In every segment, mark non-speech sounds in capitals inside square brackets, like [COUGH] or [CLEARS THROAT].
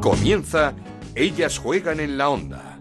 Comienza Ellas juegan en la onda.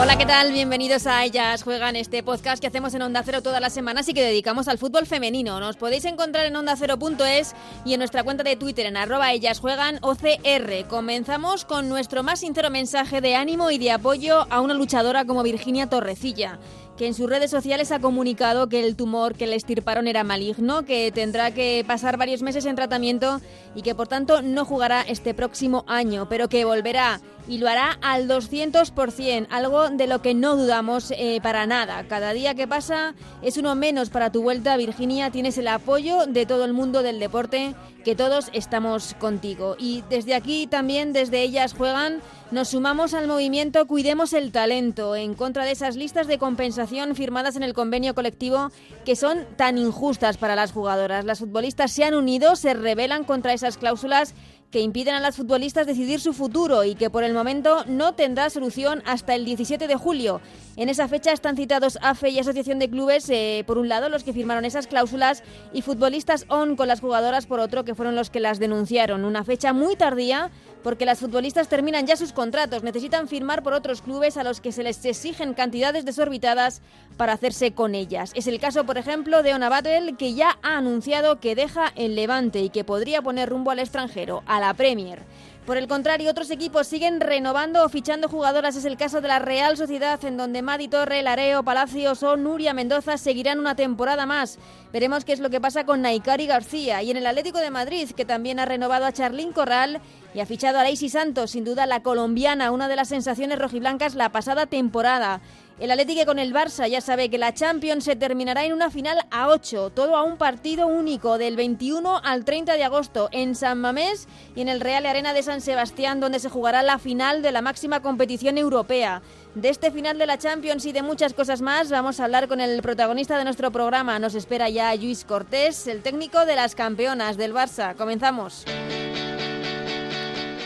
Hola, ¿qué tal? Bienvenidos a Ellas Juegan, este podcast que hacemos en Onda Cero todas las semanas y que dedicamos al fútbol femenino. Nos podéis encontrar en ondacero.es y en nuestra cuenta de Twitter en arroba Ellas Juegan OCR. Comenzamos con nuestro más sincero mensaje de ánimo y de apoyo a una luchadora como Virginia Torrecilla que en sus redes sociales ha comunicado que el tumor que le estirparon era maligno, que tendrá que pasar varios meses en tratamiento y que por tanto no jugará este próximo año, pero que volverá y lo hará al 200%, algo de lo que no dudamos eh, para nada. Cada día que pasa es uno menos para tu vuelta, Virginia. Tienes el apoyo de todo el mundo del deporte, que todos estamos contigo. Y desde aquí también, desde ellas juegan, nos sumamos al movimiento Cuidemos el Talento, en contra de esas listas de compensación firmadas en el convenio colectivo que son tan injustas para las jugadoras. Las futbolistas se han unido, se rebelan contra esas cláusulas que impiden a las futbolistas decidir su futuro y que por el momento no tendrá solución hasta el 17 de julio. En esa fecha están citados AFE y Asociación de Clubes, eh, por un lado, los que firmaron esas cláusulas, y futbolistas ON con las jugadoras, por otro, que fueron los que las denunciaron. Una fecha muy tardía porque las futbolistas terminan ya sus contratos, necesitan firmar por otros clubes a los que se les exigen cantidades desorbitadas para hacerse con ellas. Es el caso, por ejemplo, de Ona Battle, que ya ha anunciado que deja el Levante y que podría poner rumbo al extranjero, a la Premier. Por el contrario, otros equipos siguen renovando o fichando jugadoras. Es el caso de la Real Sociedad, en donde Madi Torre, Lareo, Palacios o Nuria Mendoza seguirán una temporada más. Veremos qué es lo que pasa con Naikari García. Y en el Atlético de Madrid, que también ha renovado a Charlín Corral y ha fichado a Laisy Santos, sin duda la colombiana, una de las sensaciones rojiblancas la pasada temporada. El Atlético con el Barça ya sabe que la Champions se terminará en una final a 8, todo a un partido único del 21 al 30 de agosto en San Mamés y en el Real Arena de San Sebastián donde se jugará la final de la máxima competición europea. De este final de la Champions y de muchas cosas más vamos a hablar con el protagonista de nuestro programa. Nos espera ya Luis Cortés, el técnico de las campeonas del Barça. Comenzamos.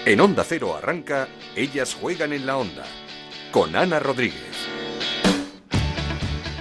En Onda Cero arranca Ellas juegan en la onda con Ana Rodríguez.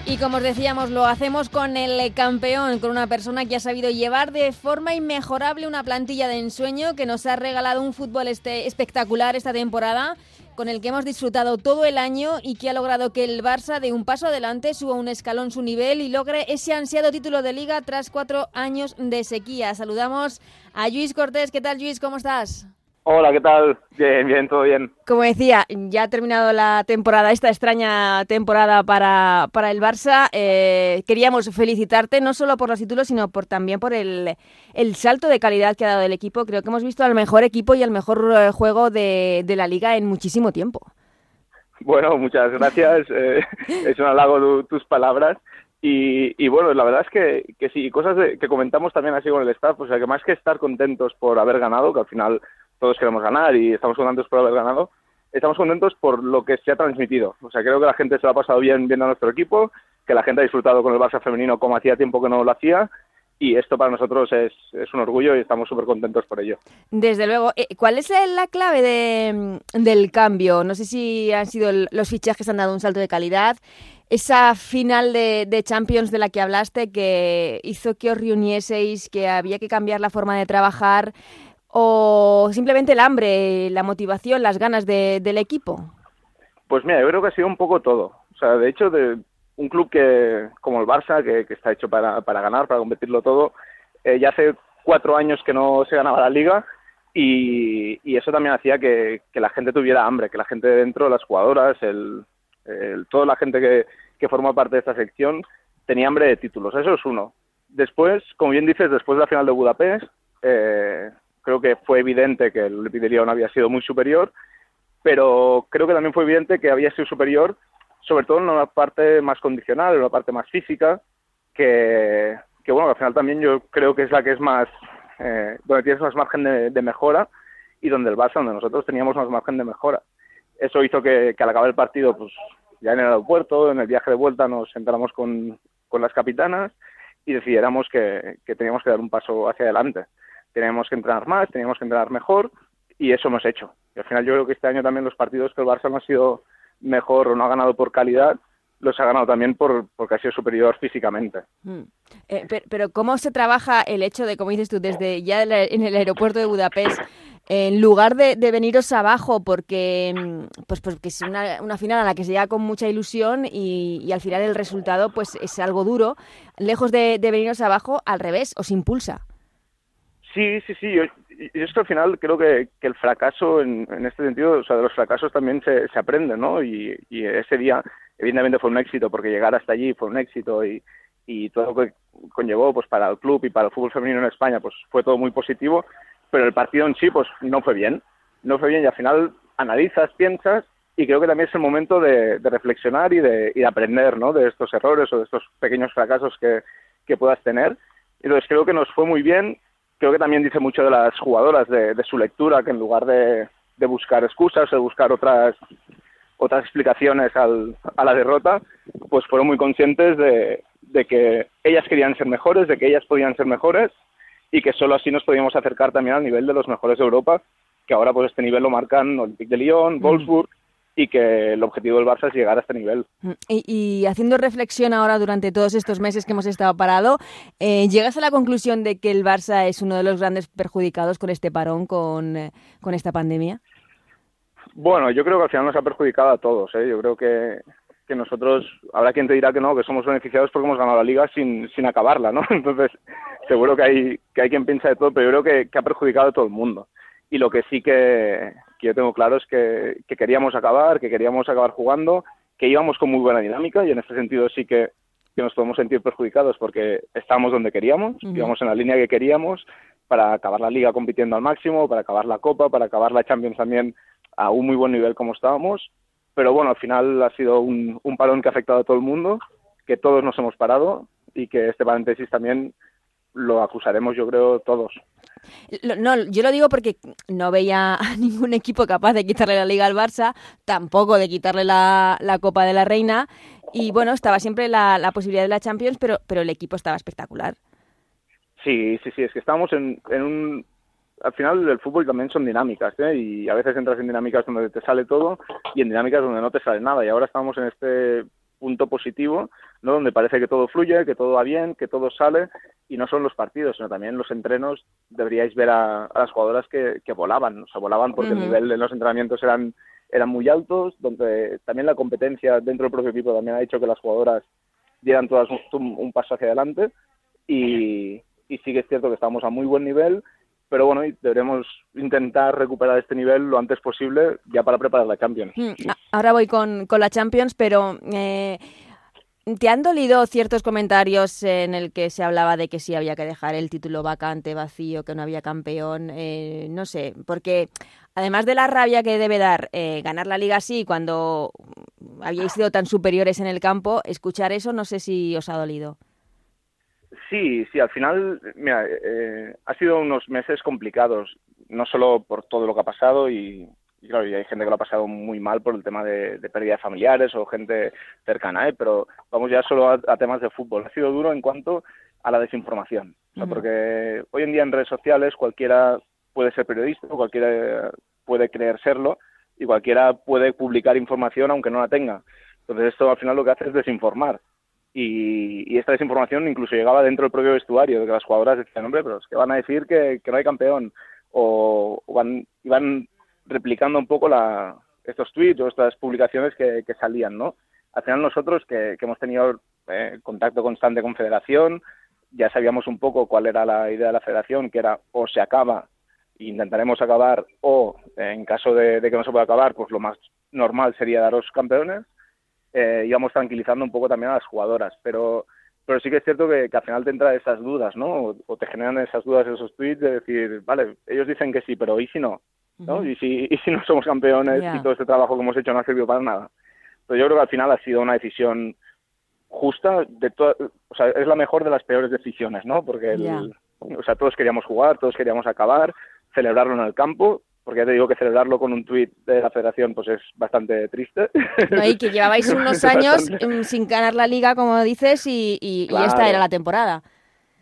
Y como os decíamos, lo hacemos con el campeón, con una persona que ha sabido llevar de forma inmejorable una plantilla de ensueño que nos ha regalado un fútbol este espectacular esta temporada, con el que hemos disfrutado todo el año y que ha logrado que el Barça de un paso adelante suba un escalón su nivel y logre ese ansiado título de liga tras cuatro años de sequía. Saludamos a Luis Cortés. ¿Qué tal, Luis? ¿Cómo estás? Hola, ¿qué tal? Bien, bien, todo bien. Como decía, ya ha terminado la temporada, esta extraña temporada para, para el Barça. Eh, queríamos felicitarte no solo por los títulos, sino por también por el, el, salto de calidad que ha dado el equipo. Creo que hemos visto al mejor equipo y al mejor eh, juego de, de la liga en muchísimo tiempo. Bueno, muchas gracias. [LAUGHS] Eh, es un halago tus palabras. Y, y, bueno, la verdad es que, que sí, cosas de, que comentamos también así con el staff, o sea, que más que estar contentos por haber ganado, que al final todos queremos ganar y estamos contentos por haber ganado, estamos contentos por lo que se ha transmitido. O sea, creo que la gente se lo ha pasado bien viendo a nuestro equipo, que la gente ha disfrutado con el Barça femenino como hacía tiempo que no lo hacía y esto para nosotros es, es un orgullo y estamos súper contentos por ello. Desde luego. Eh, ¿Cuál es la clave de, del cambio? No sé si han sido los fichajes han dado un salto de calidad. Esa final de, de, Champions de la que hablaste que hizo que os reunieseis, que había que cambiar la forma de trabajar o simplemente el hambre, la motivación, las ganas de, del equipo? Pues mira, yo creo que ha sido un poco todo. O sea, de hecho, de un club que como el Barça, que, que está hecho para, para, ganar, para competirlo todo, eh, ya hace cuatro años que no se ganaba la liga y, y eso también hacía que, que, la gente tuviera hambre, que la gente de dentro, las jugadoras, el, el, toda la gente que, que forma parte de esta sección tenía hambre de títulos. Eso es uno. Después, como bien dices, después de la final de Budapest, eh, creo que fue evidente que el Epidelión había sido muy superior, pero creo que también fue evidente que había sido superior, sobre todo en una parte más condicional, en una parte más física, que, que bueno, al final también yo creo que es la que es más, eh, donde tienes más margen de, mejora y donde el Barça, donde nosotros teníamos más margen de mejora. Eso hizo que, que al acabar el partido, pues ya en el aeropuerto, en el viaje de vuelta, nos sentáramos con, con las capitanas y decidiéramos que, que teníamos que dar un paso hacia adelante teníamos que entrenar más, teníamos que entrenar mejor y eso hemos hecho. Y al final yo creo que este año también los partidos que el Barça no ha sido mejor o no ha ganado por calidad, los ha ganado también por, porque ha sido superior físicamente. Mm. Eh, pero, ¿cómo se trabaja el hecho de, como dices tú, desde ya en el aeropuerto de Budapest, en lugar de, veniros abajo porque, mm, pues, porque es una, una, final a la que se llega con mucha ilusión y, al final el resultado pues es algo duro, lejos de, de veniros abajo, al revés, os impulsa? Sí, sí, sí. Yo, y esto al final creo que, que el fracaso en, en, este sentido, o sea, de los fracasos también se, se aprende, ¿no? Y, y, ese día, evidentemente, fue un éxito porque llegar hasta allí fue un éxito y, y todo lo que conllevó pues para el club y para el fútbol femenino en España, pues fue todo muy positivo, pero el partido en sí, pues no fue bien. No fue bien y al final analizas, piensas y creo que también es el momento de, de reflexionar y de, y de aprender, ¿no? De estos errores o de estos pequeños fracasos que, que puedas tener. Entonces creo que nos fue muy bien creo que también dice mucho de las jugadoras, de, su lectura, que en lugar de, buscar excusas o de buscar otras otras explicaciones al, a la derrota, pues fueron muy conscientes de, que ellas querían ser mejores, de que ellas podían ser mejores y que solo así nos podíamos acercar también al nivel de los mejores de Europa, que ahora pues este nivel lo marcan Olympique de Lyon, mm. Y que el objetivo del Barça es llegar a este nivel. Mm, y, haciendo reflexión ahora durante todos estos meses que hemos estado parado, eh, ¿llegas a la conclusión de que el Barça es uno de los grandes perjudicados con este parón, con, eh, con esta pandemia? Bueno, yo creo que al final nos ha perjudicado a todos. ¿eh? Yo creo que, que nosotros, habrá quien te dirá que no, que somos beneficiados porque hemos ganado la liga sin, sin acabarla, ¿no? [LAUGHS] Entonces, seguro que hay, que hay quien piensa de todo, pero yo creo que, que ha perjudicado a todo el mundo. Y lo que sí que, yo tengo claro es que, queríamos acabar, que queríamos acabar jugando, que íbamos con muy buena dinámica y en este sentido sí que, nos podemos sentir perjudicados porque estábamos donde queríamos, íbamos en la línea que queríamos para acabar la liga compitiendo al máximo, para acabar la Copa, para acabar la Champions también a un muy buen nivel como estábamos. Pero bueno, al final ha sido un, un parón que ha afectado a todo el mundo, que todos nos hemos parado y que este paréntesis también lo acusaremos yo creo todos. No, yo lo digo porque no veía a [LAUGHS] ningún equipo capaz de quitarle la liga al Barça, tampoco de quitarle la, Copa de la Reina. Y bueno, estaba siempre la, la, posibilidad de la Champions, pero, pero el equipo estaba espectacular. Sí, sí, sí, es que estábamos en, en un... Al final el fútbol también son dinámicas, ¿eh? Y a veces entras en dinámicas donde te sale todo y en dinámicas donde no te sale nada. Y ahora estamos en este punto positivo, ¿no? Donde parece que todo fluye, que todo va bien, que todo sale, y no son los partidos, sino también los entrenos. Deberíais ver a, las jugadoras que, volaban, o sea, volaban porque el nivel de los entrenamientos eran, eran muy altos, donde también la competencia dentro del propio equipo también ha hecho que las jugadoras dieran todas un, paso hacia adelante, y, y sí que es cierto que estamos a muy buen nivel, pero bueno, deberemos intentar recuperar este nivel lo antes posible ya para preparar la Champions. Mm, ahora voy con, con la Champions, pero eh, ¿te han dolido ciertos comentarios en el que se hablaba de que sí había que dejar el título vacante, vacío, que no había campeón? Eh, no sé, porque además de la rabia que debe dar eh, ganar la liga así cuando habíais sido tan superiores en el campo, escuchar eso no sé si os ha dolido. Sí, sí, al final, mira, eh, ha sido unos meses complicados, no solo por todo lo que ha pasado y, claro, y hay gente que lo ha pasado muy mal por el tema de, de pérdidas familiares o gente cercana, ¿eh? pero vamos ya solo a, temas de fútbol. Ha sido duro en cuanto a la desinformación, porque hoy en día en redes sociales cualquiera puede ser periodista, cualquiera puede creer serlo y cualquiera puede publicar información aunque no la tenga. Entonces esto al final lo que hace es desinformar y, esta desinformación incluso llegaba dentro del propio vestuario, de que las jugadoras decían, hombre, pero es que van a decir que, no hay campeón, o, van, iban replicando un poco la, estos tweets o estas publicaciones que, salían, ¿no? Al final nosotros, que, hemos tenido eh, contacto constante con Federación, ya sabíamos un poco cuál era la idea de la Federación, que era o se acaba intentaremos acabar, o en caso de, de que no se pueda acabar, pues lo más normal sería daros campeones, eh, íbamos tranquilizando un poco también a las jugadoras, pero pero sí que es cierto que, al final te entran esas dudas, ¿no? O, te generan esas dudas esos tweets de decir, vale, ellos dicen que sí, pero ¿y si no? ¿no? ¿Y, si, ¿Y si no somos campeones y todo este trabajo que hemos hecho no ha servido para nada? Pero yo creo que al final ha sido una decisión justa, de o sea, es la mejor de las peores decisiones, ¿no? Porque o sea, todos queríamos jugar, todos queríamos acabar, celebrarlo en el campo, porque ya te digo que celebrarlo con un tuit de la federación pues es bastante triste. y que llevabais [LAUGHS] unos años sin ganar la liga, como dices, y, esta era la temporada.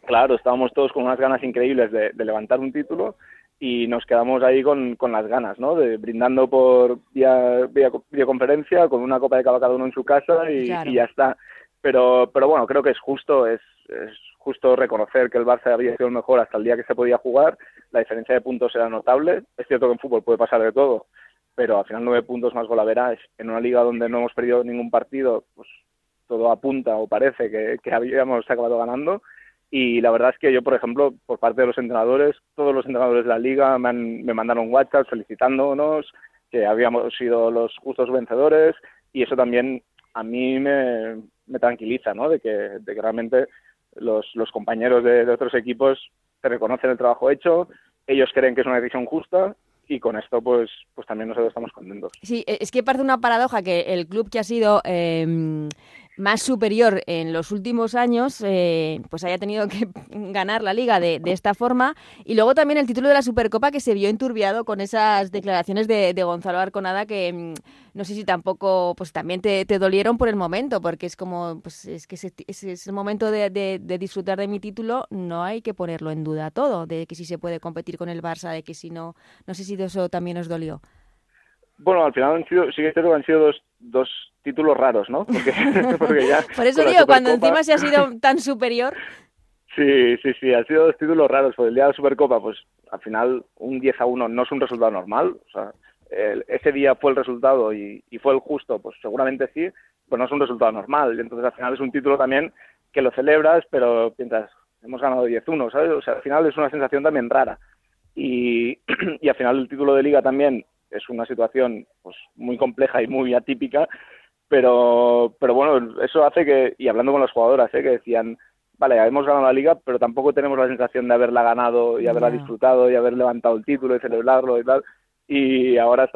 Claro, estábamos todos con unas ganas increíbles de, levantar un título y nos quedamos ahí con, con las ganas, ¿no? De, brindando por vía, vía videoconferencia con una copa de cava cada uno en su casa y, ya está. Pero, pero bueno, creo que es justo, es, es justo reconocer que el Barça había sido el mejor hasta el día que se podía jugar. La diferencia de puntos era notable. Es cierto que en fútbol puede pasar de todo, pero al final nueve puntos más golavera en una liga donde no hemos perdido ningún partido, pues todo apunta o parece que, habíamos acabado ganando y la verdad es que yo, por ejemplo, por parte de los entrenadores, todos los entrenadores de la liga me, me mandaron WhatsApp felicitándonos, que habíamos sido los justos vencedores y eso también a mí me, tranquiliza, ¿no? De que, realmente los compañeros de, otros equipos te reconocen el trabajo hecho, ellos creen que es una decisión justa y con esto pues pues también nosotros estamos contentos. Sí, es que parece una paradoja que el club que ha sido eh, más superior en los últimos años, eh, pues haya tenido que [LAUGHS] ganar la liga de, esta forma. Y luego también el título de la Supercopa que se vio enturbiado con esas declaraciones de, Gonzalo Arconada que mm, no sé si tampoco, pues también te, dolieron por el momento, porque es como, pues es que es, el momento de, disfrutar de mi título, no hay que ponerlo en duda todo, de que si se puede competir con el Barça, de que si no, no sé si eso también os dolió. Bueno, al final han sido, sí que han sido dos, dos títulos raros, ¿no? Porque, [LAUGHS] ya Por eso digo, cuando encima se ha sido tan superior. Sí, sí, sí, han sido dos títulos raros. Pues el día de la Supercopa, pues al final un 10 a 1 no es un resultado normal. O sea, ese día fue el resultado y, y, fue el justo, pues seguramente sí, pues no es un resultado normal. Y entonces al final es un título también que lo celebras, pero piensas, hemos ganado 10-1, ¿sabes? O sea, al final es una sensación también rara. Y, [CLEARS THROAT] y al final el título de liga también es una situación pues muy compleja y muy atípica, pero, pero bueno, eso hace que, y hablando con las jugadoras, ¿eh? que decían, vale, hemos ganado la liga, pero tampoco tenemos la sensación de haberla ganado y haberla disfrutado y haber levantado el título y celebrarlo y tal, y ahora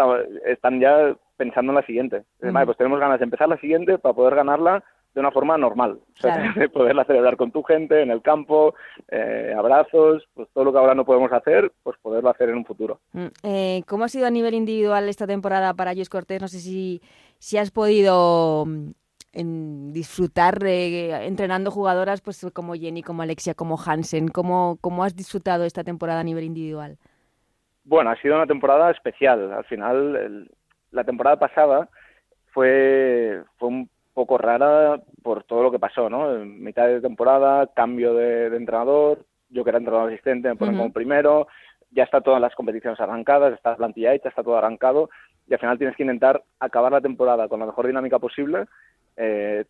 están ya pensando en la siguiente. Vale, pues tenemos ganas de empezar la siguiente para poder ganarla de una forma normal, o sea, de [LAUGHS] poderla celebrar con tu gente en el campo, eh, abrazos, pues todo lo que ahora no podemos hacer, pues poderlo hacer en un futuro. Mm, eh, ¿Cómo ha sido a nivel individual esta temporada para Luis Cortés? No sé si, si has podido mm, disfrutar entrenando jugadoras pues como Jenny, como Alexia, como Hansen. ¿Cómo, ¿Cómo has disfrutado esta temporada a nivel individual? Bueno, ha sido una temporada especial. Al final, la temporada pasada fue, fue un poco rara por todo lo que pasó, ¿no? En mitad de temporada, cambio de, entrenador, yo que era entrenador asistente me ponen como primero, ya está todas las competiciones arrancadas, está la plantilla hecha, está todo arrancado y al final tienes que intentar acabar la temporada con la mejor dinámica posible, eh,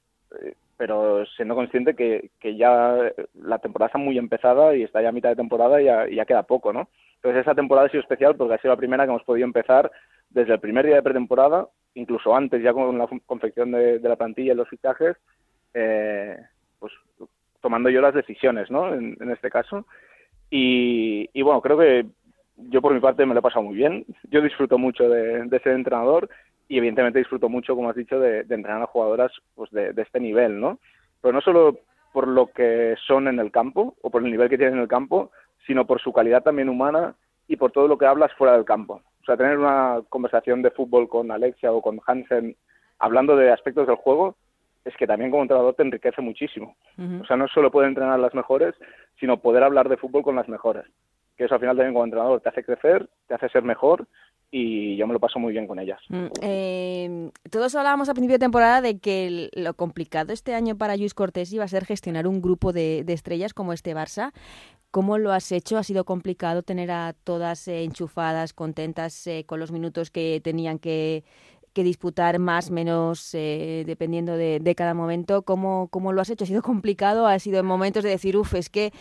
pero siendo consciente que, que, ya la temporada está muy empezada y está ya a mitad de temporada y ya, ya queda poco, ¿no? Entonces esa temporada ha sido especial porque ha sido la primera que hemos podido empezar desde el primer día de pretemporada incluso antes, ya con la confección de, la plantilla y los fichajes, eh, pues tomando yo las decisiones, ¿no? En, este caso. Y, bueno, creo que yo por mi parte me lo he pasado muy bien. Yo disfruto mucho de, ser entrenador y evidentemente disfruto mucho, como has dicho, de, entrenar a jugadoras pues de, este nivel, ¿no? Pero no solo por lo que son en el campo o por el nivel que tienen en el campo, sino por su calidad también humana y por todo lo que hablas fuera del campo. O sea, tener una conversación de fútbol con Alexia o con Hansen hablando de aspectos del juego es que también como entrenador te enriquece muchísimo. O sea, no solo poder entrenar las mejores, sino poder hablar de fútbol con las mejores. Que eso al final también como entrenador te hace crecer, te hace ser mejor y yo me lo paso muy bien con ellas. Eh, todos hablábamos a principio de temporada de que lo complicado este año para Luis Cortés iba a ser gestionar un grupo de, de estrellas como este Barça. ¿Cómo lo has hecho? ¿Ha sido complicado tener a todas eh, enchufadas, contentas eh, con los minutos que tenían que, disputar más, menos, eh, dependiendo de, cada momento? ¿Cómo, ¿Cómo, lo has hecho? ¿Ha sido complicado? ¿Ha sido en momentos de decir, uff, es que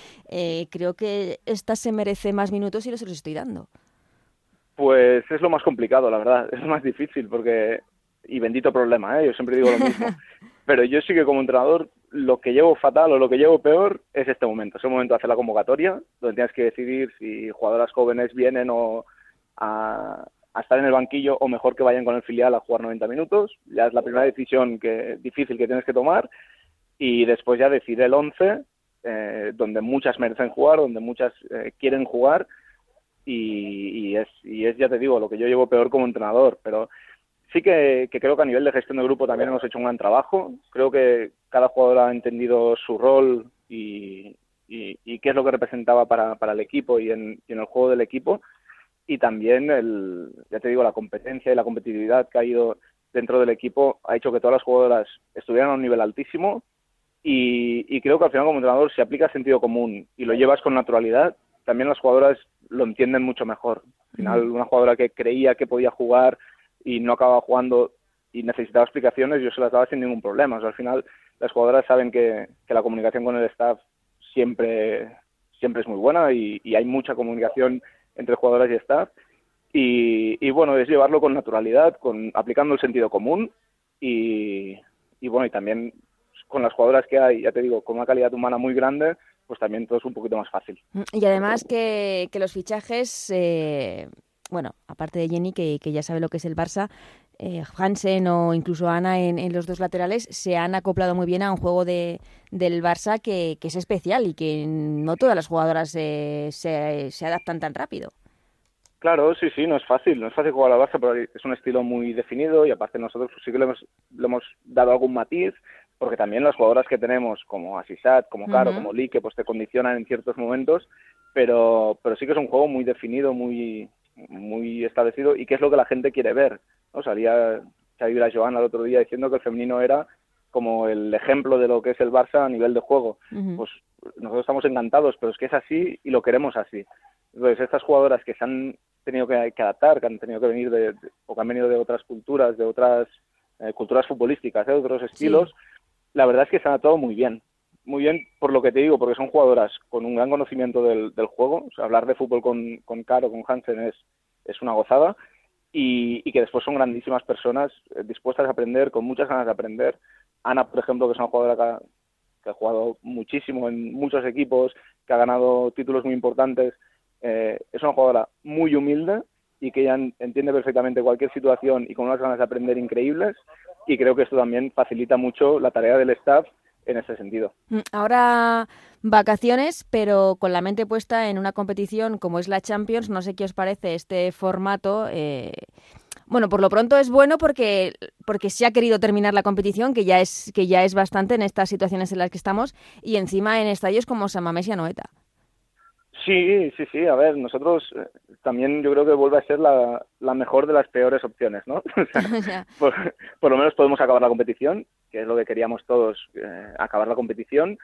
creo que esta se merece más minutos y no se los estoy dando? Pues es lo más complicado, la verdad. [LAUGHS] Es lo más difícil porque... Y bendito problema, ¿eh? Yo siempre digo lo mismo. [LAUGHS] Pero yo sí que como entrenador lo que llevo fatal o lo que llevo peor es este momento. Es el momento de hacer la convocatoria, donde tienes que decidir si jugadoras jóvenes vienen o a, estar en el banquillo o mejor que vayan con el filial a jugar 90 minutos. Ya es la primera decisión que difícil que tienes que tomar. Y después ya decidir el 11, eh, donde muchas merecen jugar, donde muchas eh, quieren jugar. Y, y, es, y es, ya te digo, lo que yo llevo peor como entrenador. Pero sí que, creo que a nivel de gestión de grupo también hemos hecho un gran trabajo. Creo que cada jugador ha entendido su rol y, qué es lo que representaba para, el equipo y en, el juego del equipo. y también, el, ya te digo, la competencia y la competitividad que ha ido dentro del equipo ha hecho que todas las jugadoras estuvieran a un nivel altísimo y, y creo que al final como entrenador si aplicas sentido común y lo llevas con naturalidad, también las jugadoras lo entienden mucho mejor. Al final, una jugadora que creía que podía jugar y no acababa jugando y necesitaba explicaciones, yo se las daba sin ningún problema. O sea, al final, las jugadoras saben que, que la comunicación con el staff siempre, siempre es muy buena y, y hay mucha comunicación entre jugadoras y staff. Y, y, bueno, es llevarlo con naturalidad, con aplicando el sentido común y, y bueno, y también con las jugadoras que hay, ya te digo, con una calidad humana muy grande, pues también todo es un poquito más fácil. Y además que, que los fichajes, eh, bueno, aparte de Jenny, que, que, ya sabe lo que es el Barça, eh, Hansen o incluso Ana en, en, los dos laterales se han acoplado muy bien a un juego de, del Barça que, que es especial y que no todas las jugadoras eh, se, se adaptan tan rápido. Claro, sí, sí, no es fácil, no es fácil jugar al Barça, pero es un estilo muy definido y aparte nosotros sí que le hemos, le hemos dado algún matiz, porque también las jugadoras que tenemos, como Asisat, como Caro, uh -huh. como Lee, que pues te condicionan en ciertos momentos, pero, pero sí que es un juego muy definido, muy, muy establecido y que es lo que la gente quiere ver. ¿no? Salía Xavi Joana el otro día diciendo que el femenino era como el ejemplo de lo que es el Barça a nivel de juego. Uh -huh. Pues nosotros estamos encantados, pero es que es así y lo queremos así. Entonces, estas jugadoras que se han tenido que, que adaptar, que han tenido que venir de, de, o que han venido de otras culturas, de otras eh, culturas futbolísticas, ¿eh? de otros estilos, sí. La verdad es que se han adaptado muy bien. Muy bien por lo que te digo, porque son jugadoras con un gran conocimiento del, del juego. O sea, hablar de fútbol con, con Caro, con Hansen es, es una gozada. Y, y, que después son grandísimas personas eh, dispuestas a aprender, con muchas ganas de aprender. Ana, por ejemplo, que es una jugadora que ha, que ha jugado muchísimo en muchos equipos, que ha ganado títulos muy importantes, eh, es una jugadora muy humilde y que ella entiende perfectamente cualquier situación y con unas ganas de aprender increíbles y creo que esto también facilita mucho la tarea del staff en ese sentido. Mm, ahora vacaciones, pero con la mente puesta en una competición como es la Champions, no sé qué os parece este formato. Eh, bueno, por lo pronto es bueno porque porque se ha querido terminar la competición, que ya es que ya es bastante en estas situaciones en las que estamos y encima en estadios como San Mamés y Anoeta. Sí, sí, sí. A ver, nosotros eh, también yo creo que vuelve a ser la, la mejor de las peores opciones, ¿no? [LAUGHS] O sea, [LAUGHS] por, por, lo menos podemos acabar la competición, que es lo que queríamos todos, eh, acabar la competición.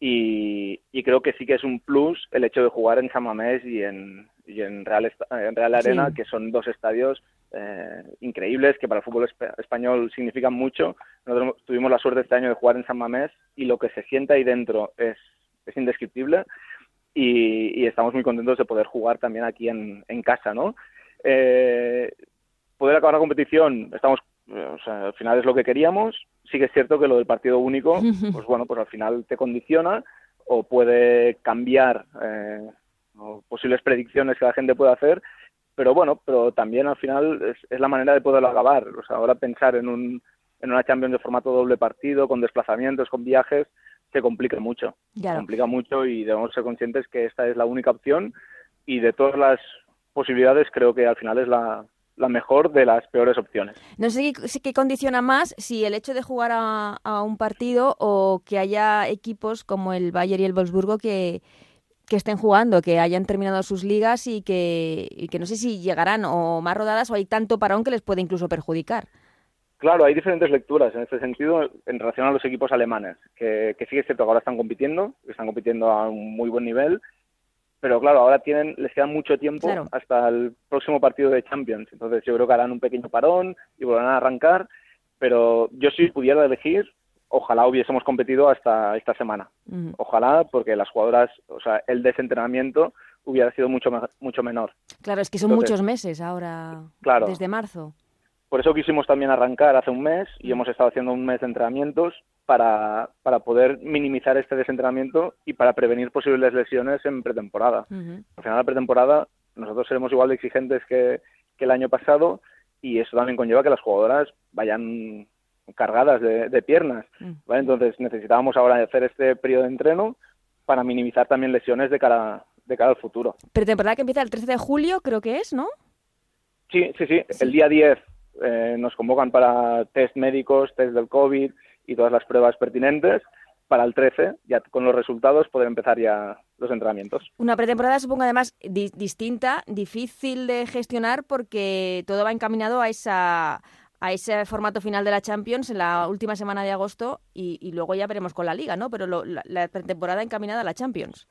Y, y, creo que sí que es un plus el hecho de jugar en San Mamés y en, y en, Real, en Real Arena, sí. que son dos estadios eh, increíbles que para el fútbol español significan mucho. Nosotros tuvimos la suerte este año de jugar en San Mamés y lo que se siente ahí dentro es, es indescriptible y, y, estamos muy contentos de poder jugar también aquí en, en casa, ¿no? Eh, poder acabar la competición, estamos, o sea, al final es lo que queríamos. Sí que es cierto que lo del partido único, pues bueno, pues al final te condiciona o puede cambiar eh, o posibles predicciones que la gente puede hacer, pero bueno, pero también al final es, es la manera de poderlo acabar. O sea, ahora pensar en un en una Champions de formato doble partido, con desplazamientos, con viajes, se complica mucho. Claro. Se complica mucho y debemos ser conscientes que esta es la única opción y de todas las posibilidades creo que al final es la, la mejor de las peores opciones. No sé qué, qué condiciona más si el hecho de jugar a, a, un partido o que haya equipos como el Bayern y el Wolfsburgo que, que estén jugando, que hayan terminado sus ligas y que, y que no sé si llegarán o más rodadas o hay tanto parón que les puede incluso perjudicar. Claro, hay diferentes lecturas en este sentido en relación a los equipos alemanes, que, que sí es cierto que ahora están compitiendo, que están compitiendo a un muy buen nivel, pero claro, ahora tienen, les queda mucho tiempo claro. hasta el próximo partido de Champions, entonces yo creo que harán un pequeño parón y volverán a arrancar, pero yo si pudiera elegir, ojalá hubiésemos competido hasta esta semana, ojalá porque las jugadoras, o sea, el desentrenamiento hubiera sido mucho mucho menor. Claro, es que son entonces, muchos meses ahora, claro, desde marzo. Por eso quisimos también arrancar hace un mes y hemos estado haciendo un mes de entrenamientos para, para poder minimizar este desentrenamiento y para prevenir posibles lesiones en pretemporada. Uh -huh. Al final de la pretemporada nosotros seremos igual de exigentes que, que el año pasado y eso también conlleva que las jugadoras vayan cargadas de, de piernas. Uh -huh. ¿vale? Entonces necesitábamos ahora hacer este periodo de entreno para minimizar también lesiones de cara, de cara al futuro. Pretemporada que empieza el 13 de julio, creo que es, ¿no? Sí, sí, sí. sí. El día 10 eh, nos convocan para test médicos, test del COVID y todas las pruebas pertinentes para el 13, ya con los resultados, poder empezar ya los entrenamientos. Una pretemporada supongo además distinta, difícil de gestionar porque todo va encaminado a esa a ese formato final de la Champions en la última semana de agosto y, luego ya veremos con la Liga, ¿no? Pero la, pretemporada encaminada a la Champions.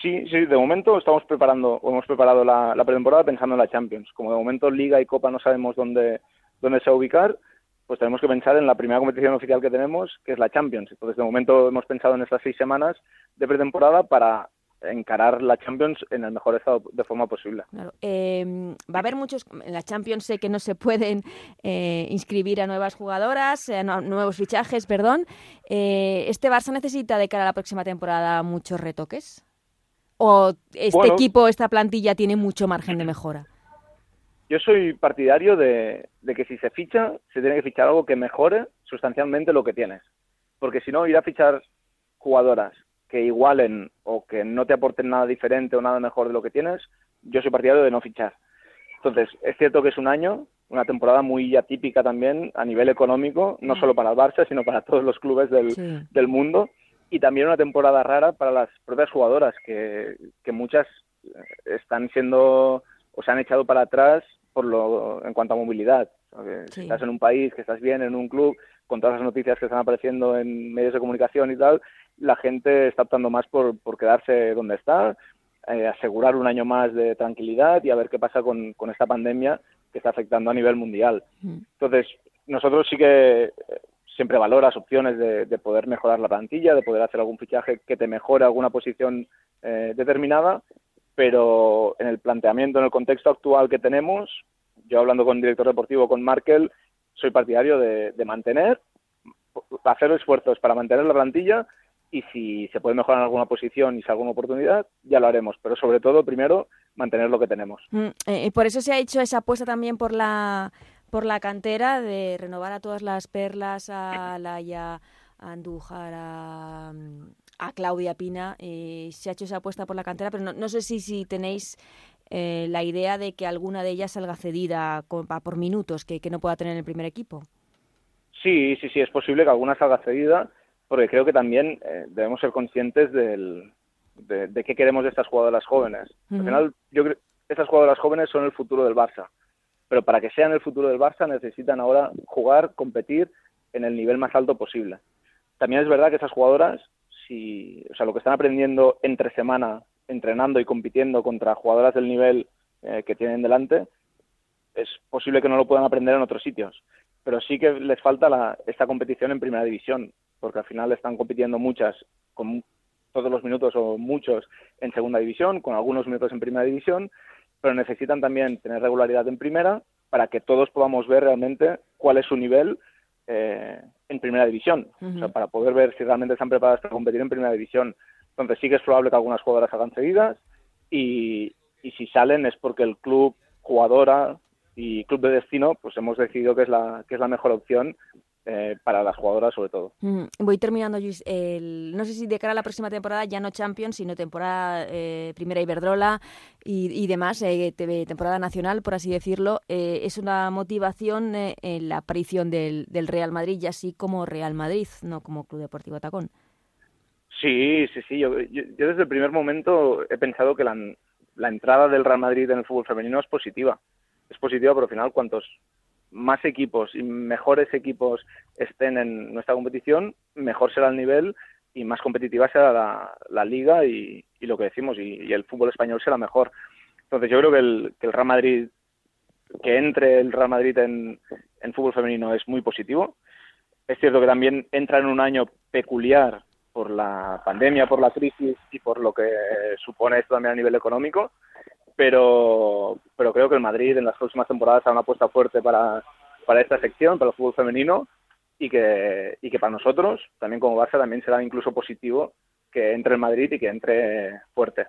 Sí, sí, de momento estamos preparando, o hemos preparado la, pretemporada pensando en la Champions. Como de momento Liga y Copa no sabemos dónde, dónde se va a ubicar, pues tenemos que pensar en la primera competición oficial que tenemos, que es la Champions. Entonces, de momento hemos pensado en estas seis semanas de pretemporada para encarar la Champions en el mejor estado de forma posible. Em, va a haber muchos, en la Champions sé que no se pueden eh, inscribir a nuevas jugadoras, a nuevos fichajes, perdón. Eh, ¿Este Barça necesita de cara a la próxima temporada muchos retoques? ¿O este equipo, esta plantilla tiene mucho margen de mejora? Yo soy partidario de, que si se ficha, se tiene que fichar algo que mejore sustancialmente lo que tienes. Porque si no, ir a fichar jugadoras que igualen o que no te aporten nada diferente o nada mejor de lo que tienes, yo soy partidario de no fichar. Entonces, es cierto que es un año, una temporada muy atípica también a nivel económico, no solo para el Barça, sino para todos los clubes del, del mundo, y también una temporada rara para las propias jugadoras, que, que muchas están siendo o se han echado para atrás por lo en cuanto a movilidad. Si estás en un país, que estás bien, en un club, con todas las noticias que están apareciendo en medios de comunicación y tal, la gente está optando más por, por quedarse donde está, eh, asegurar un año más de tranquilidad y a ver qué pasa con, con esta pandemia que está afectando a nivel mundial. Mm. Entonces, nosotros sí que siempre valoras opciones de, de, poder mejorar la plantilla, de poder hacer algún fichaje que te mejore alguna posición eh, determinada, pero en el planteamiento, en el contexto actual que tenemos, yo hablando con director deportivo, con Markel, soy partidario de, mantener, hacer esfuerzos para mantener la plantilla y si se puede mejorar en alguna posición y si alguna oportunidad, ya lo haremos. Pero sobre todo, primero, mantener lo que tenemos. Mm, eh, por eso se ha hecho esa apuesta también por la por la cantera de renovar a todas las perlas, a Laia, a Andújar, a, a Claudia Pina. Eh, se ha hecho esa apuesta por la cantera, pero no, sé si, si tenéis eh, la idea de que alguna de ellas salga cedida por minutos, que, no pueda tener el primer equipo. Sí, sí, sí, es posible que alguna salga cedida, porque creo que también eh, debemos ser conscientes del, de, qué queremos de estas jugadoras jóvenes. Al final, yo creo estas jugadoras jóvenes son el futuro del Barça, pero para que sean el futuro del Barça necesitan ahora jugar, competir en el nivel más alto posible. También es verdad que estas jugadoras o sea, lo que están aprendiendo entre semana, entrenando y compitiendo contra jugadoras del nivel eh, que tienen delante, es posible que no lo puedan aprender en otros sitios. Pero sí que les falta esta competición en primera división, porque al final están compitiendo muchas con todos los minutos o muchos en segunda división, con algunos minutos en primera división, pero necesitan también tener regularidad en primera para que todos podamos ver realmente cuál es su nivel eh, en primera división, o sea, para poder ver si realmente están preparadas para competir en primera división. Entonces sí que es probable que algunas jugadoras hagan seguidas y, y si salen es porque el club, jugadora y club de destino, pues hemos decidido que es la, que es la mejor opción eh, para las jugadoras sobre todo. Mm, voy terminando, Luis. no sé si de cara a la próxima temporada, ya no Champions, sino temporada eh, primera Iberdrola y, y demás, eh, temporada nacional, por así decirlo, es una motivación en la aparición del, del, Real Madrid, y así como Real Madrid, no como Club Deportivo Tacón. Sí, sí, sí. Yo, yo, desde el primer momento he pensado que la, la entrada del Real Madrid en el fútbol femenino es positiva. Es positiva, pero al final, cuantos más equipos y mejores equipos estén en nuestra competición, mejor será el nivel y más competitiva será la, liga y, lo que decimos, y, el fútbol español será mejor. Entonces yo creo que el, que el Real Madrid, que entre el Real Madrid en, en fútbol femenino es muy positivo. Es cierto que también entra en un año peculiar por la pandemia, por la crisis y por lo que supone esto también a nivel económico, pero, pero creo que el Madrid en las próximas temporadas hará una apuesta fuerte para, para esta sección, para el fútbol femenino, y que, y que para nosotros, también como Barça, también será incluso positivo que entre el Madrid y que entre fuerte.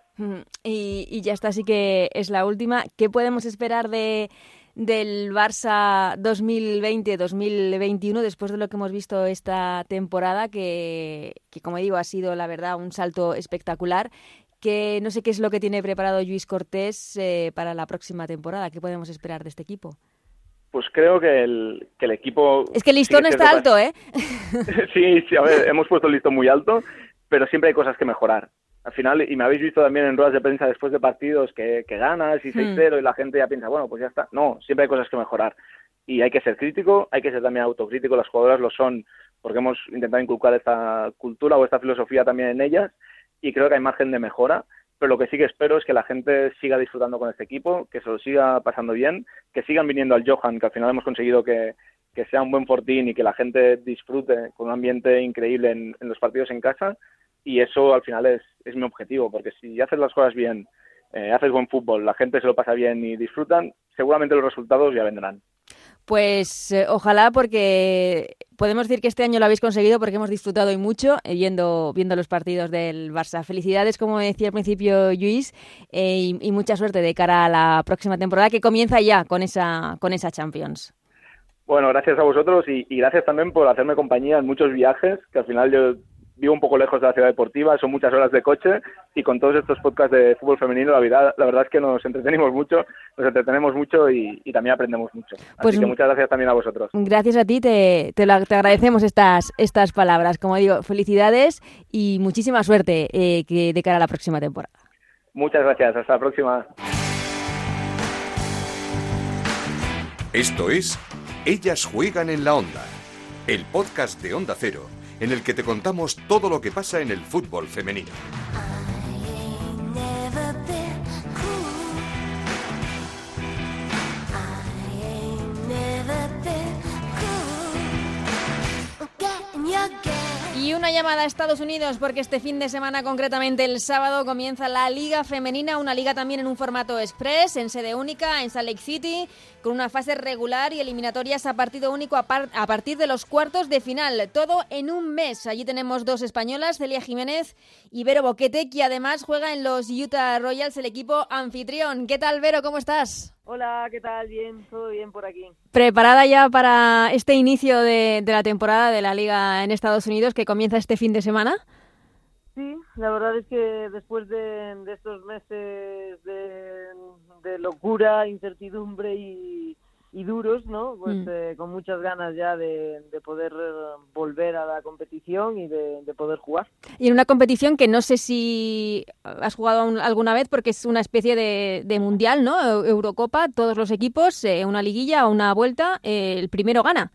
Y, y ya está, así que es la última. ¿Qué podemos esperar de, del Barça 2020-2021 después de lo que hemos visto esta temporada, que, que, como digo ha sido la verdad un salto espectacular que no sé qué es lo que tiene preparado Luis Cortés eh, para la próxima temporada. ¿Qué podemos esperar de este equipo? Pues creo que el, que el equipo... Es que el listón está alto, ¿eh? [LAUGHS] sí, sí, a ver, [LAUGHS] hemos puesto el listón muy alto, pero siempre hay cosas que mejorar. Al final, y me habéis visto también en ruedas de prensa después de partidos que, que ganas y 6-0 y la gente ya piensa, bueno, pues ya está. No, siempre hay cosas que mejorar. Y hay que ser crítico, hay que ser también autocrítico, las jugadoras lo son porque hemos intentado inculcar esta cultura o esta filosofía también en ellas y creo que hay margen de mejora pero lo que sí que espero es que la gente siga disfrutando con este equipo, que se lo siga pasando bien, que sigan viniendo al Johan, que al final hemos conseguido que, sea un buen fortín y que la gente disfrute con un ambiente increíble en, los partidos en casa y eso al final es, es mi objetivo, porque si haces las cosas bien, eh, haces buen fútbol, la gente se lo pasa bien y disfrutan, seguramente los resultados ya vendrán. Pues eh, ojalá porque podemos decir que este año lo habéis conseguido porque hemos disfrutado y mucho eh, viendo los partidos del Barça. Felicidades, como decía al principio Luis, eh, y, mucha suerte de cara a la próxima temporada que comienza ya con esa, con esa Champions. Bueno, gracias a vosotros y, y gracias también por hacerme compañía en muchos viajes, que al final yo vivo un poco lejos de la ciudad deportiva, son muchas horas de coche y con todos estos podcasts de fútbol femenino, la verdad, la verdad es que nos entretenimos mucho, nos entretenemos mucho y, también aprendemos mucho. Así pues que muchas gracias también a vosotros. Gracias a ti, te, te, agradecemos estas, estas palabras. Como digo, felicidades y muchísima suerte eh, que de cara a la próxima temporada. Muchas gracias, hasta la próxima. Esto es Ellas juegan en la onda, el podcast de Onda Cero en el que te contamos todo lo que pasa en el fútbol femenino. Y una llamada a Estados Unidos porque este fin de semana, concretamente el sábado, comienza la Liga Femenina, una liga también en un formato express, en sede única, en Salt Lake City, con una fase regular y eliminatorias a partido único a, a partir de los cuartos de final. Todo en un mes. Allí tenemos dos españolas, Celia Jiménez y Vero Boquete, que además juega en los Utah Royals, el equipo anfitrión. ¿Qué tal, Vero? ¿Cómo estás? Hola, ¿qué tal? Bien, todo bien por aquí. ¿Preparada ya para este inicio de, la temporada de la Liga en Estados Unidos que comienza este fin de semana? Sí, la verdad es que después de, estos meses de locura, incertidumbre y, y duros, ¿no? Pues mm. eh, con muchas ganas ya de, poder eh, volver a la competición y de, poder jugar. Y en una competición que no sé si has jugado alguna vez porque es una especie de, mundial, ¿no? Eurocopa, todos los equipos, eh, una liguilla o una vuelta, el primero gana.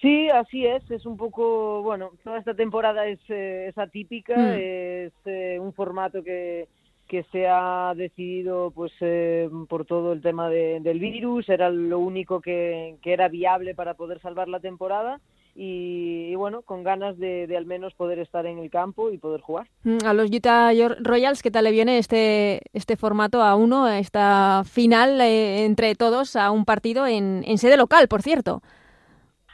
Sí, así es. Es un poco, bueno, toda esta temporada es, es atípica, mm. es un formato que que se ha decidido pues eh, por todo el tema del virus era lo único que, era viable para poder salvar la temporada y, bueno con ganas de, al menos poder estar en el campo y poder jugar. Mm, a los Utah Royals qué tal le viene este este formato a uno esta final eh, entre todos a un partido en, en sede local por cierto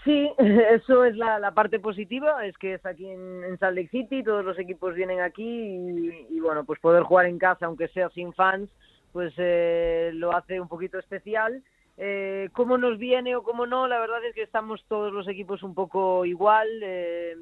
Sí, [LAUGHS] eso es la, parte positiva, es que es aquí en, Salt Lake City, todos los equipos vienen aquí y, bueno, pues poder jugar en casa, aunque sea sin fans, pues eh, lo hace un poquito especial. Eh, cómo nos viene o cómo no, la verdad es que estamos todos los equipos un poco igual, eh,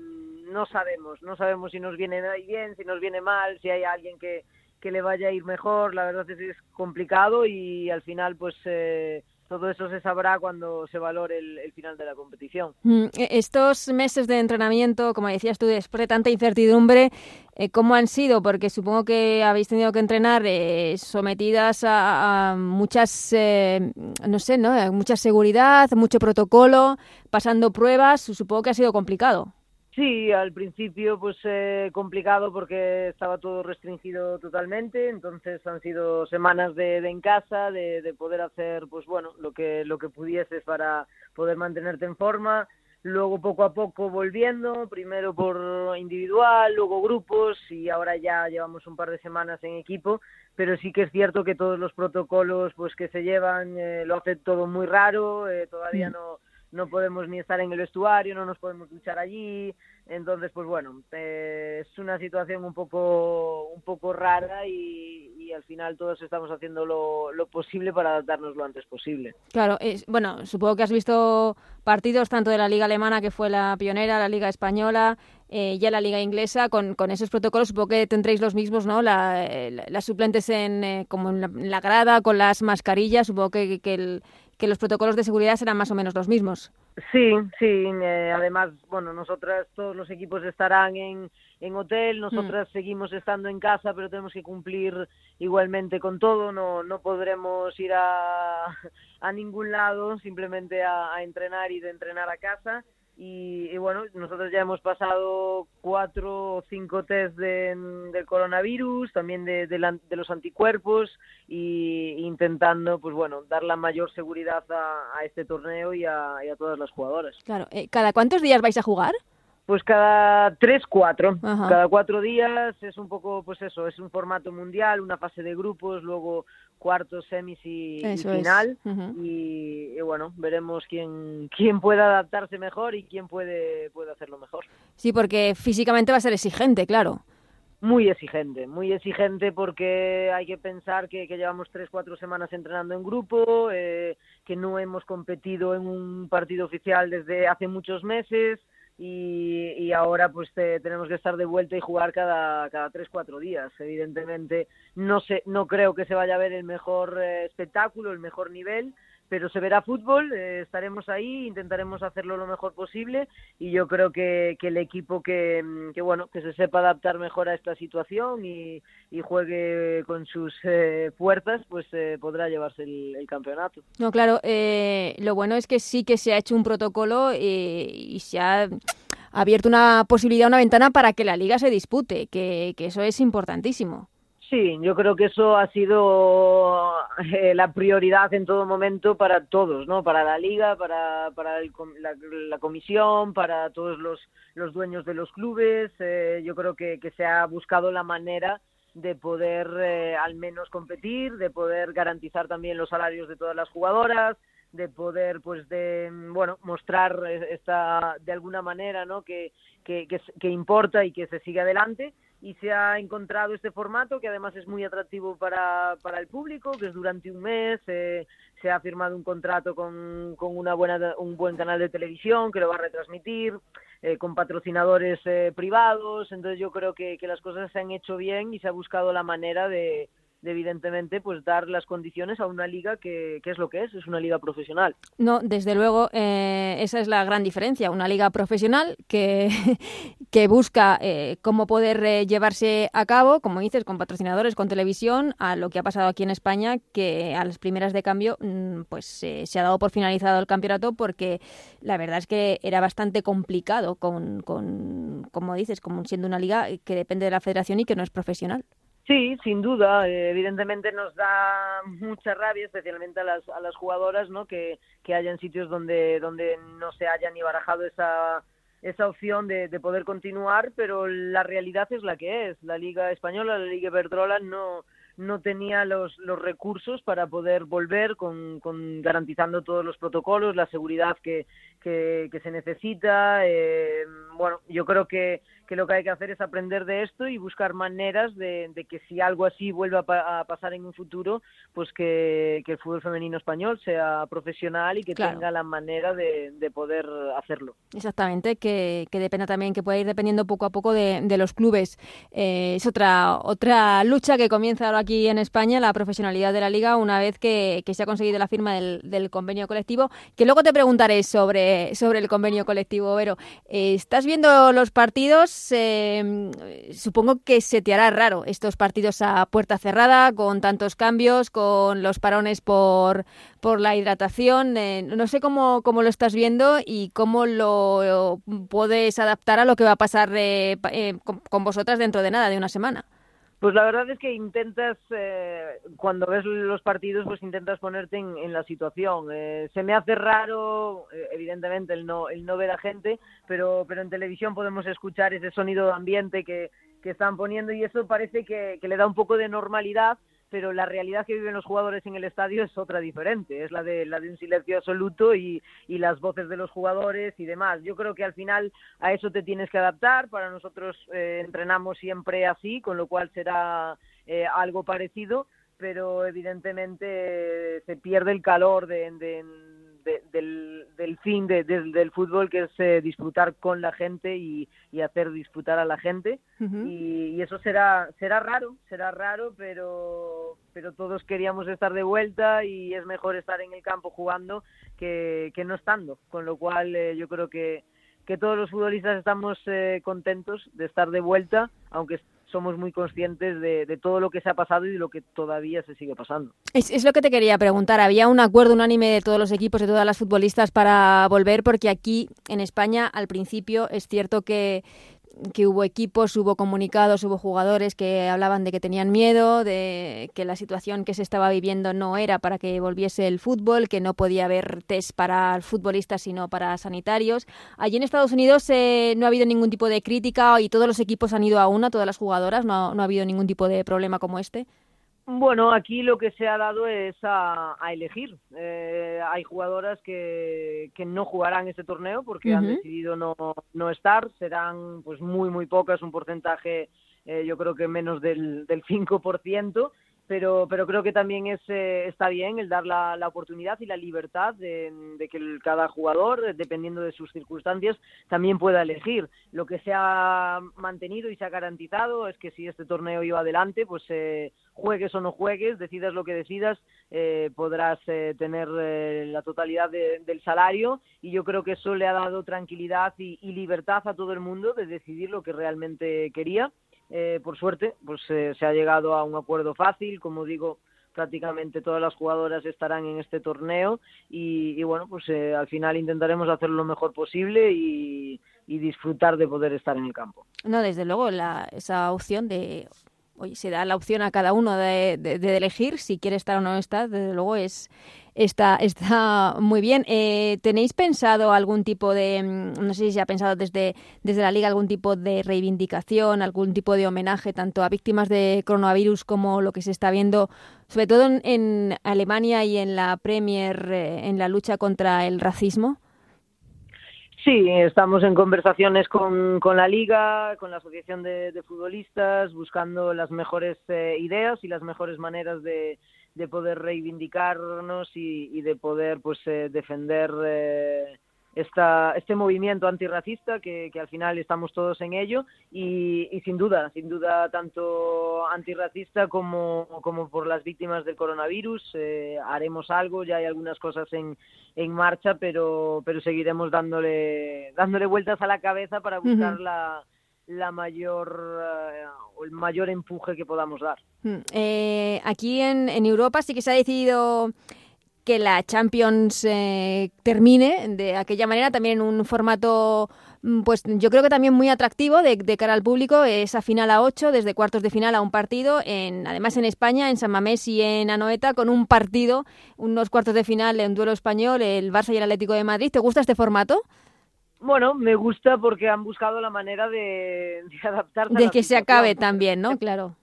no sabemos, no sabemos si nos viene bien, si nos viene mal, si hay alguien que, que le vaya a ir mejor, la verdad es que es complicado y al final pues... Eh, todo eso se sabrá cuando se valore el, final de la competición. Mm, e, estos meses de entrenamiento, como decías tú, después de tanta incertidumbre, eh, ¿cómo han sido? Porque supongo que habéis tenido que entrenar eh, sometidas a, muchas, eh, no sé, ¿no? Mucha seguridad, mucho protocolo, pasando pruebas. Supongo que ha sido complicado. Sí, al principio pues eh, complicado porque estaba todo restringido totalmente, entonces han sido semanas de, en casa, de, poder hacer pues bueno lo que lo que pudieses para poder mantenerte en forma, luego poco a poco volviendo, primero por individual, luego grupos y ahora ya llevamos un par de semanas en equipo, pero sí que es cierto que todos los protocolos pues que se llevan eh, lo hace todo muy raro, eh, todavía mm. No podemos ni estar en el vestuario, no nos podemos duchar allí, entonces pues bueno, eh, es una situación un poco un poco rara y, al final todos estamos haciendo lo, posible para adaptarnos lo antes posible. Claro, es, bueno, supongo que has visto partidos tanto de la liga alemana que fue la pionera, la liga española, eh, ya la liga inglesa con, con, esos protocolos supongo que tendréis los mismos no la, las suplentes en eh, como en la, grada con las mascarillas supongo que, que, el, que los protocolos de seguridad serán más o menos los mismos. Sí, sí. Eh, además, bueno, nosotras, todos los equipos estarán en, en hotel, nosotras seguimos estando en casa, pero tenemos que cumplir igualmente con todo. No, no podremos ir a, [LAUGHS] a ningún lado, simplemente a, a entrenar y de entrenar a casa. Y, bueno, nosotros ya hemos pasado cuatro o cinco test de, del coronavirus, también de, de, los anticuerpos y intentando, pues bueno, dar la mayor seguridad a, a este torneo y a, y a, todas las jugadoras. Claro, eh, ¿cada cuántos días vais a jugar? Pues cada tres, cuatro. Cada cuatro días es un poco, pues eso, es un formato mundial, una fase de grupos, luego cuartos, semis y, final. y, bueno, veremos quién, quién puede adaptarse mejor y quién puede, puede hacerlo mejor. Sí, porque físicamente va a ser exigente, claro. Muy exigente, muy exigente porque hay que pensar que, que llevamos tres, cuatro semanas entrenando en grupo, eh, que no hemos competido en un partido oficial desde hace muchos meses y, y ahora pues tenemos que estar de vuelta y jugar cada cada tres cuatro días. Evidentemente no sé no creo que se vaya a ver el mejor eh, espectáculo el mejor nivel pero se verá fútbol, eh, estaremos ahí, intentaremos hacerlo lo mejor posible y yo creo que, el equipo que, mm, que, bueno que se sepa adaptar mejor a esta situación y, juegue con sus eh, fuerzas, pues eh, podrá llevarse el, campeonato. No, claro, lo bueno es que sí que se ha hecho un protocolo y se ha abierto una posibilidad, una ventana para que la liga se dispute, que eso es importantísimo. Sí, yo creo que eso ha sido eh, la prioridad en todo momento para todos, ¿no? Para la liga, para, para el, la, la, comisión, para todos los, los dueños de los clubes. Eh, yo creo que, que, se ha buscado la manera de poder eh, al menos competir, de poder garantizar también los salarios de todas las jugadoras, de poder pues de bueno mostrar esta de alguna manera no que, que, que importa y que se sigue adelante y se ha encontrado este formato que además es muy atractivo para, para el público, que es durante un mes, eh, se ha firmado un contrato con, con una buena, un buen canal de televisión que lo va a retransmitir, eh, con patrocinadores eh, privados, entonces yo creo que, que las cosas se han hecho bien y se ha buscado la manera de, de evidentemente pues dar las condiciones a una liga que, que, es lo que es, es una liga profesional. No, desde luego eh, esa es la gran diferencia, una liga profesional que, que busca eh, cómo poder eh, llevarse a cabo, como dices, con patrocinadores, con televisión, a lo que ha pasado aquí en España, que a las primeras de cambio mm, pues se ha dado por finalizado el campeonato porque la verdad es que era bastante complicado con, con como dices, como siendo una liga que depende de la federación y que no es profesional. Sí, sin duda. Eh, evidentemente nos da mucha rabia, especialmente a las, a las jugadoras, ¿no? Que, que hayan sitios donde, donde no se haya ni barajado esa, esa opción de, de poder continuar, pero la realidad es la que es. La Liga Española, la Liga Iberdrola no, no tenía los, los recursos para poder volver con, con garantizando todos los protocolos, la seguridad que, que, que se necesita. Eh, bueno, yo creo que, que lo que hay que hacer es aprender de esto y buscar maneras de, de que si algo así vuelva a, pa a, pasar en un futuro, pues que, que el fútbol femenino español sea profesional y que claro. tenga la manera de, de, poder hacerlo. Exactamente, que, que dependa también, que pueda ir dependiendo poco a poco de, de los clubes. Eh, es otra, otra lucha que comienza ahora aquí en España, la profesionalidad de la liga, una vez que, que se ha conseguido la firma del, del, convenio colectivo, que luego te preguntaré sobre, sobre el convenio colectivo, Vero. Eh, ¿Estás viendo los partidos? Eh, supongo que se te hará raro estos partidos a puerta cerrada, con tantos cambios, con los parones por, por la hidratación. Eh, no sé cómo, cómo lo estás viendo y cómo lo puedes adaptar a lo que va a pasar eh, con, con vosotras dentro de nada, de una semana. Pues la verdad es que intentas, eh, cuando ves los partidos, pues intentas ponerte en, en la situación. Eh, se me hace raro, eh, evidentemente, el no, el no ver a gente, pero, pero en televisión podemos escuchar ese sonido de ambiente que, que están poniendo y eso parece que, que le da un poco de normalidad pero la realidad que viven los jugadores en el estadio es otra diferente, es la de, la de un silencio absoluto y, y las voces de los jugadores y demás. Yo creo que al final a eso te tienes que adaptar, para nosotros eh, entrenamos siempre así, con lo cual será eh, algo parecido, pero evidentemente se pierde el calor de, de del, del, fin de, del fútbol, que es eh, disfrutar con la gente y, y, hacer disfrutar a la gente. y, y, eso será, será raro, será raro, pero, pero todos queríamos estar de vuelta y es mejor estar en el campo jugando que, que no estando. Con lo cual eh, yo creo que, que todos los futbolistas estamos eh, contentos de estar de vuelta, aunque somos muy conscientes de, todo lo que se ha pasado y de lo que todavía se sigue pasando. Es, es, lo que te quería preguntar. ¿Había un acuerdo unánime de todos los equipos, de todas las futbolistas para volver? Porque aquí en España, al principio, es cierto que que hubo equipos, hubo comunicados, hubo jugadores que hablaban de que tenían miedo, de que la situación que se estaba viviendo no era para que volviese el fútbol, que no podía haber test para futbolistas sino para sanitarios. Allí en Estados Unidos eh, no ha habido ningún tipo de crítica y todos los equipos han ido a una, todas las jugadoras, no, no ha habido ningún tipo de problema como este. Bueno, aquí lo que se ha dado es a, elegir. Eh, hay jugadoras que, que, no jugarán este torneo porque han decidido no, no estar. Serán pues muy, muy pocas, un porcentaje eh, yo creo que menos del, del 5% pero, pero creo que también es, eh, está bien el dar la, oportunidad y la libertad de, que cada jugador, dependiendo de sus circunstancias, también pueda elegir. Lo que se ha mantenido y se ha garantizado es que si este torneo iba adelante, pues eh, juegues o no juegues, decidas lo que decidas, eh, podrás tener la totalidad del salario y yo creo que eso le ha dado tranquilidad y libertad a todo el mundo de decidir lo que realmente quería eh, por suerte, pues eh, se ha llegado a un acuerdo fácil, como digo, prácticamente todas las jugadoras estarán en este torneo y, bueno, pues eh, al final intentaremos hacerlo lo mejor posible y, disfrutar de poder estar en el campo. No, desde luego, esa opción de oye, se da la opción a cada uno de, de, elegir si quiere estar o no estar, desde luego es está, está muy bien. Eh, ¿Tenéis pensado algún tipo de, mm, no sé si se ha pensado desde, desde la liga algún tipo de reivindicación, algún tipo de homenaje tanto a víctimas de coronavirus como lo que se está viendo, sobre todo en, Alemania y en la Premier, eh, en la lucha contra el racismo? Sí, estamos en conversaciones con, con la liga, con la asociación de, futbolistas, buscando las mejores eh, ideas y las mejores maneras de, de poder reivindicarnos y, y de poder pues eh, defender eh, esta, este movimiento antirracista que, que, al final estamos todos en ello y, y, sin duda, sin duda tanto antirracista como, como por las víctimas del coronavirus eh, haremos algo, ya hay algunas cosas en, en marcha, pero, pero seguiremos dándole, dándole vueltas a la cabeza para buscar la, la mayor eh, o el mayor empuje que podamos dar. Eh, aquí en, en Europa sí que se ha decidido que la Champions eh, termine de aquella manera, también en un formato, mm, pues yo creo que también muy atractivo de, cara al público, esa final a ocho, desde cuartos de final a un partido, en, además en España, en San Mamés y en Anoeta, con un partido, unos cuartos de final en duelo español, el Barça y el Atlético de Madrid. ¿Te gusta este formato? Bueno, me gusta porque han buscado la manera de, de adaptarse. De que se acabe también, ¿no? Claro.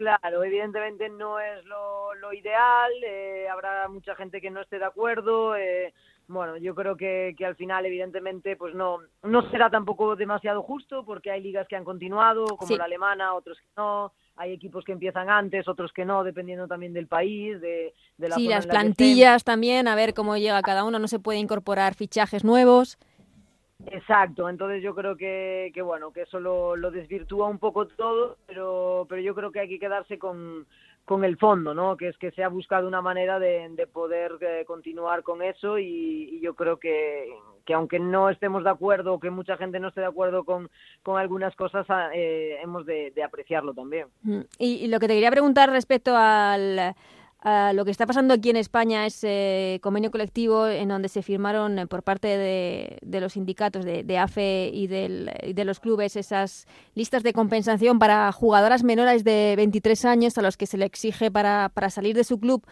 Claro, evidentemente no es lo, ideal, eh, habrá mucha gente que no esté de acuerdo. Eh, bueno, yo creo que, que, al final, evidentemente, pues no, no será tampoco demasiado justo porque hay ligas que han continuado, como la alemana, otros que no. Hay equipos que empiezan antes, otros que no, dependiendo también del país, de, de la Sí, las plantillas también, a ver cómo llega cada uno. No se puede incorporar fichajes nuevos. Exacto, entonces yo creo que, que bueno, que eso lo, desvirtúa un poco todo, pero, pero yo creo que hay que quedarse con, con el fondo, ¿no? Que es que se ha buscado una manera de, de poder eh, continuar con eso y, yo creo que, que aunque no estemos de acuerdo o que mucha gente no esté de acuerdo con, con algunas cosas, ah, eh, hemos de, de, apreciarlo también. Mm, y lo que te quería preguntar respecto al Ah, lo que está pasando aquí en España es eh, convenio colectivo en donde se firmaron eh, por parte de, los sindicatos de, AFE y, de los clubes esas listas de compensación para jugadoras menores de 23 años a los que se le exige para, para salir de su club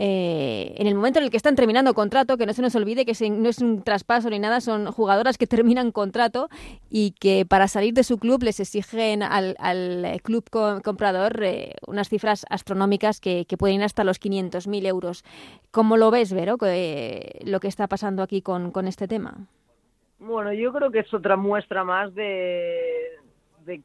eh, en el momento en el que están terminando contrato, que no se nos olvide que no es un traspaso ni nada, son jugadoras que [LAUGHS] terminan contrato y que para salir de su club les exigen al, club comprador eh, unas cifras astronómicas que, pueden ir hasta los 500.000 euros. ¿Cómo lo ves, Vero, que, lo que está pasando aquí con, este tema? Bueno, yo creo que es otra muestra más de,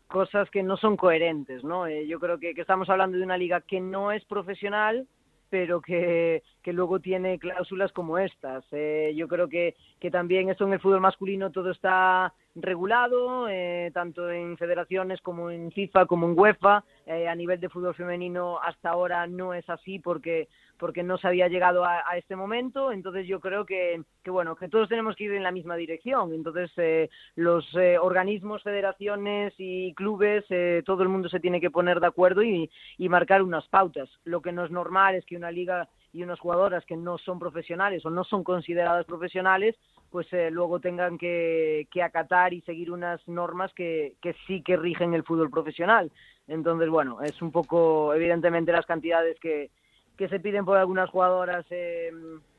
cosas que no son coherentes, ¿no? Eh, yo creo que estamos hablando de una liga que no es profesional, pero que, que luego tiene cláusulas como estas. Eh, yo creo que, que también eso en el fútbol masculino todo está regulado, eh, tanto en federaciones como en FIFA, como en UEFA. Eh, a nivel de fútbol femenino hasta ahora no es así porque porque no se había llegado a, este momento. Entonces yo creo que, bueno que todos tenemos que ir en la misma dirección. Entonces eh, los eh, organismos, federaciones y clubes, eh, todo el mundo se tiene que poner de acuerdo y, y marcar unas pautas. Lo que no es normal es que una liga y unas jugadoras que no son profesionales o no son consideradas profesionales, pues eh, luego tengan que, que, acatar y seguir unas normas que, que sí que rigen el fútbol profesional. Entonces, bueno, es un poco, evidentemente, las cantidades que, que se piden por algunas jugadoras eh,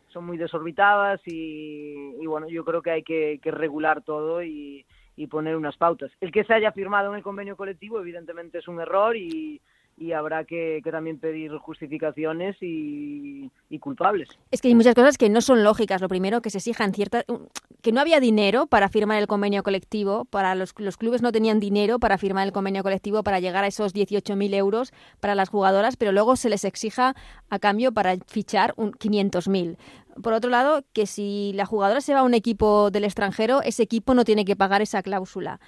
son muy desorbitadas y, y, bueno, yo creo que hay que, regular todo y, y, poner unas pautas. El que se haya firmado en el convenio colectivo, evidentemente, es un error y, y habrá que, que, también pedir justificaciones y, culpables. Es que hay muchas cosas que no son lógicas. Lo primero, que se exijan ciertas... que no había dinero para firmar el convenio colectivo, para los, los clubes no tenían dinero para firmar el convenio colectivo para llegar a esos 18.000 euros para las jugadoras, pero luego se les exija a cambio para fichar un 500.000. Por otro lado, que si la jugadora se va a un equipo del extranjero, ese equipo no tiene que pagar esa cláusula.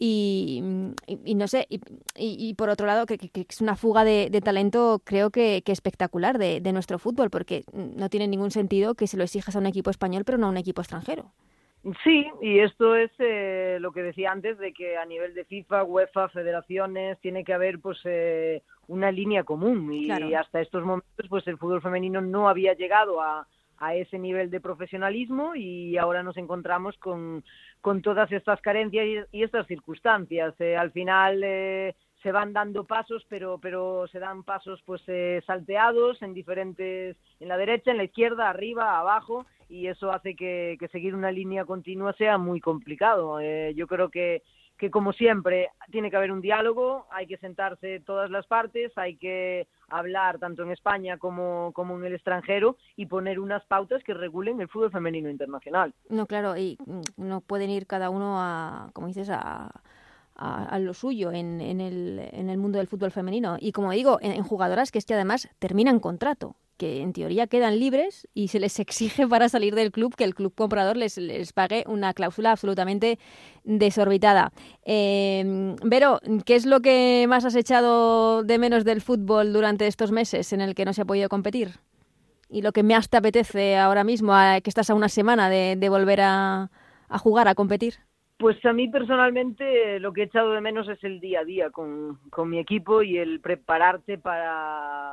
Y, y, y, no sé, y, y, por otro lado, que, que, es una fuga de, de talento, creo que, que espectacular de, de, nuestro fútbol, porque no tiene ningún sentido que se lo exijas a un equipo español, pero no a un equipo extranjero. Sí, y esto es eh, lo que decía antes, de que a nivel de FIFA, UEFA, federaciones, tiene que haber pues eh, una línea común. Y claro. hasta estos momentos, pues el fútbol femenino no había llegado a, a ese nivel de profesionalismo y ahora nos encontramos con, con todas estas carencias y, estas circunstancias. Eh, al final eh, se van dando pasos, pero, pero se dan pasos pues eh, salteados en diferentes, en la derecha, en la izquierda, arriba, abajo, y eso hace que, que seguir una línea continua sea muy complicado. Eh, yo creo que que como siempre tiene que haber un diálogo, hay que sentarse todas las partes, hay que hablar tanto en España como, como en el extranjero y poner unas pautas que regulen el fútbol femenino internacional. No, claro, y no pueden ir cada uno a, como dices, a, a, lo suyo en, en, el, en el mundo del fútbol femenino. Y como digo, en, jugadoras que es que además terminan contrato que en teoría quedan libres y se les exige para salir del club que el club comprador les, les pague una cláusula absolutamente desorbitada. Eh, Vero, ¿qué es lo que más has echado de menos del fútbol durante estos meses en el que no se ha podido competir? ¿Y lo que más te apetece ahora mismo, que estás a una semana de, de volver a, a jugar, a competir? Pues a mí personalmente lo que he echado de menos es el día a día con, con mi equipo y el prepararte para,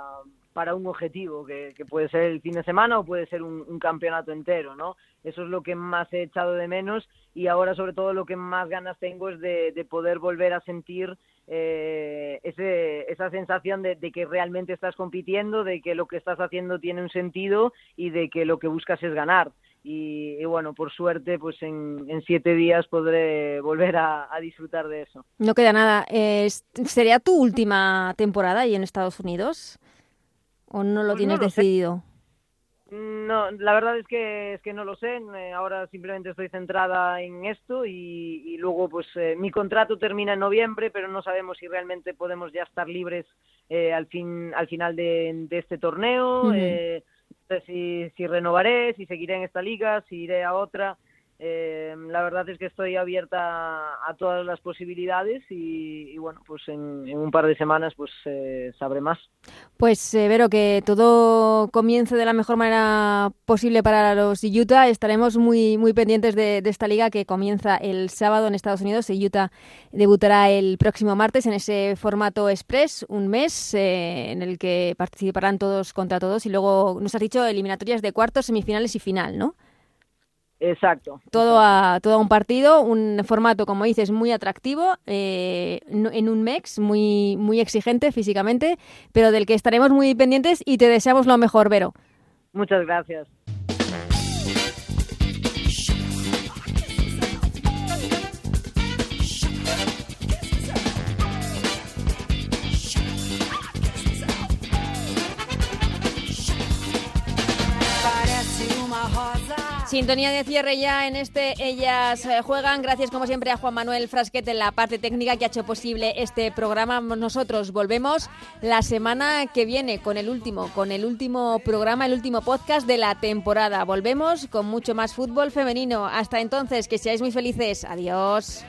para un objetivo, que, puede ser el fin de semana o puede ser un, campeonato entero, ¿no? Eso es lo que más he echado de menos y ahora sobre todo lo que más ganas tengo es de, de poder volver a sentir eh, ese, esa sensación de, que realmente estás compitiendo, de que lo que estás haciendo tiene un sentido y de que lo que buscas es ganar. Y, y, bueno, por suerte, pues en, en, siete días podré volver a, a, disfrutar de eso. No queda nada. Eh, ¿Sería tu última temporada ahí en Estados Unidos? ¿O no lo pues tienes no lo decidido? Sé. No, la verdad es que es que no lo sé. Eh, ahora simplemente estoy centrada en esto y, y luego pues eh, mi contrato termina en noviembre, pero no sabemos si realmente podemos ya estar libres eh, al fin al final de, de este torneo. Uh -huh. Si, si renovaré, si seguiré en esta liga, si iré a otra. Eh, la verdad es que estoy abierta a, todas las posibilidades y, bueno, pues en, un par de semanas pues eh, sabré más. Pues eh, Vero, que todo comience de la mejor manera posible para los Utah. Estaremos muy muy pendientes de, de, esta liga que comienza el sábado en Estados Unidos Utah debutará el próximo martes en ese formato express, un mes eh, en el que participarán todos contra todos y luego nos has dicho eliminatorias de cuartos, semifinales y final, ¿no? Exacto. Todo a todo a un partido, un formato, como dices, muy atractivo, eh, en un MEX, muy, muy exigente físicamente, pero del que estaremos muy pendientes y te deseamos lo mejor, Vero. Muchas gracias. Sintonía de cierre ya en este Ellas eh, Juegan. Gracias como siempre a Juan Manuel Frasquete en la parte técnica que ha hecho posible este programa. Nosotros volvemos la semana que viene con el último, con el último programa, el último podcast de la temporada. Volvemos con mucho más fútbol femenino. Hasta entonces, que seáis muy felices. Adiós.